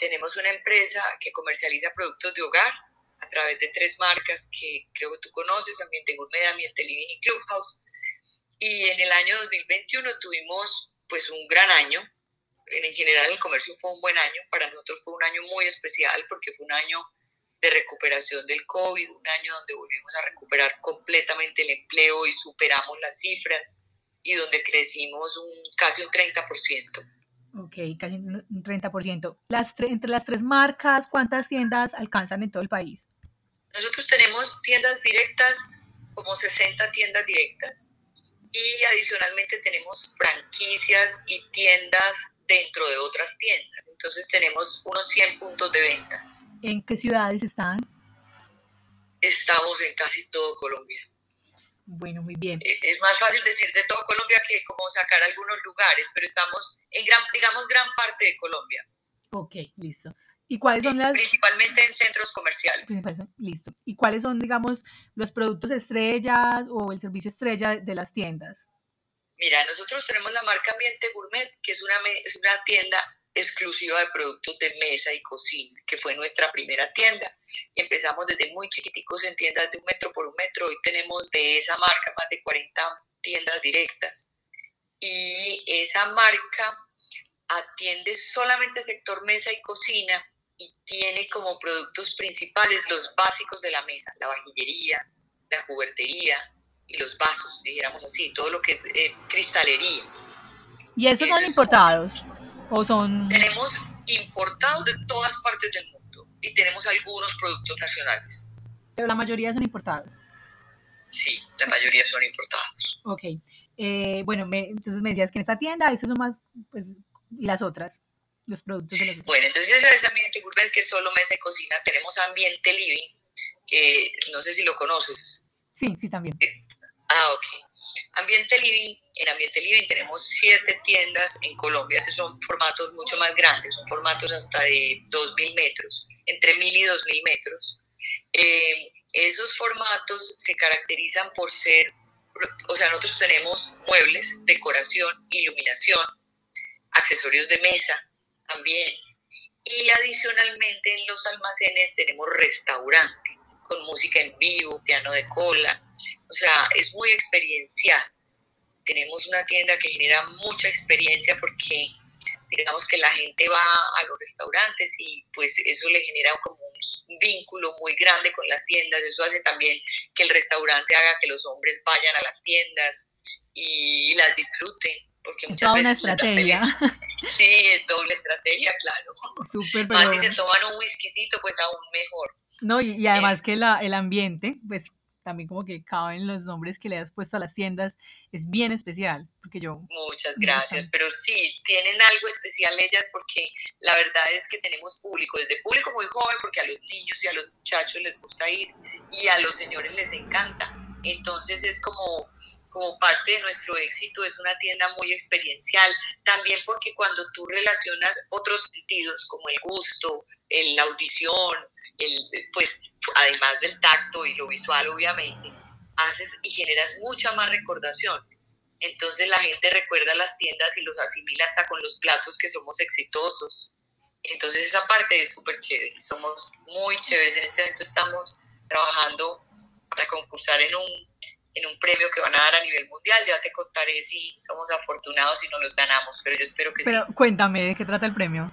tenemos una empresa que comercializa productos de hogar a través de tres marcas que creo que tú conoces, Ambiente Gourmet, Ambiente Living y Clubhouse. Y en el año 2021 tuvimos pues un gran año. En general el comercio fue un buen año. Para nosotros fue un año muy especial porque fue un año de recuperación del COVID, un año donde volvimos a recuperar completamente el empleo y superamos las cifras y donde crecimos un, casi un 30%. Ok, casi un 30%. Las entre las tres marcas, ¿cuántas tiendas alcanzan en todo el país? Nosotros tenemos tiendas directas, como 60 tiendas directas, y adicionalmente tenemos franquicias y tiendas dentro de otras tiendas. Entonces tenemos unos 100 puntos de venta. ¿En qué ciudades están? Estamos en casi todo Colombia. Bueno, muy bien. Eh, es más fácil decir de todo Colombia que como sacar algunos lugares, pero estamos en gran, digamos, gran parte de Colombia. Ok, listo. ¿Y cuáles son las...? Principalmente en centros comerciales. Listo. ¿Y cuáles son, digamos, los productos estrellas o el servicio estrella de las tiendas? Mira, nosotros tenemos la marca Ambiente Gourmet, que es una, es una tienda exclusiva de productos de mesa y cocina, que fue nuestra primera tienda. Empezamos desde muy chiquiticos en tiendas de un metro por un metro. Hoy tenemos de esa marca más de 40 tiendas directas. Y esa marca atiende solamente el sector mesa y cocina y tiene como productos principales los básicos de la mesa, la vajillería, la juguetería y los vasos, dijéramos así, todo lo que es eh, cristalería. ¿Y esos son importados? ¿O son...? Tenemos importados de todas partes del mundo y tenemos algunos productos nacionales. Pero la mayoría son importados. Sí, la mayoría son importados. Ok. Eh, bueno, entonces me decías que en esta tienda, esos son más, pues, y las otras, los productos de las otras. Bueno, entonces es Ambiente Gourmet, que es solo mesa y cocina. Tenemos Ambiente Living, que no sé si lo conoces. Sí, sí, también. Ah, ok. Ambiente Living, en Ambiente Living tenemos siete tiendas en Colombia, esos son formatos mucho más grandes, son formatos hasta de 2.000 metros, entre 1.000 y 2.000 metros. Eh, esos formatos se caracterizan por ser, o sea, nosotros tenemos muebles, decoración, iluminación, accesorios de mesa también. Y adicionalmente en los almacenes tenemos restaurante con música en vivo, piano de cola, o sea, es muy experiencial. Tenemos una tienda que genera mucha experiencia porque digamos que la gente va a los restaurantes y pues eso le genera como un vínculo muy grande con las tiendas, eso hace también que el restaurante haga que los hombres vayan a las tiendas y las disfruten. Porque es toda una estrategia. sí, es doble estrategia, claro. Súper, pero... Más si se toman un whiskycito, pues aún mejor. No, y, además que la, el ambiente, pues también como que caben los nombres que le has puesto a las tiendas, es bien especial, porque yo... Muchas gracias, pero sí, tienen algo especial ellas porque la verdad es que tenemos público, desde público muy joven, porque a los niños y a los muchachos les gusta ir y a los señores les encanta. Entonces es como, como parte de nuestro éxito, es una tienda muy experiencial, también porque cuando tú relacionas otros sentidos como el gusto, la audición, el, pues además del tacto y lo visual obviamente, haces y generas mucha más recordación. Entonces la gente recuerda las tiendas y los asimila hasta con los platos que somos exitosos. Entonces esa parte es súper chévere. Somos muy chéveres. En este momento estamos trabajando para concursar en un, en un premio que van a dar a nivel mundial. Ya te contaré si somos afortunados y no los ganamos, pero yo espero que pero, sí. cuéntame, ¿de qué trata el premio?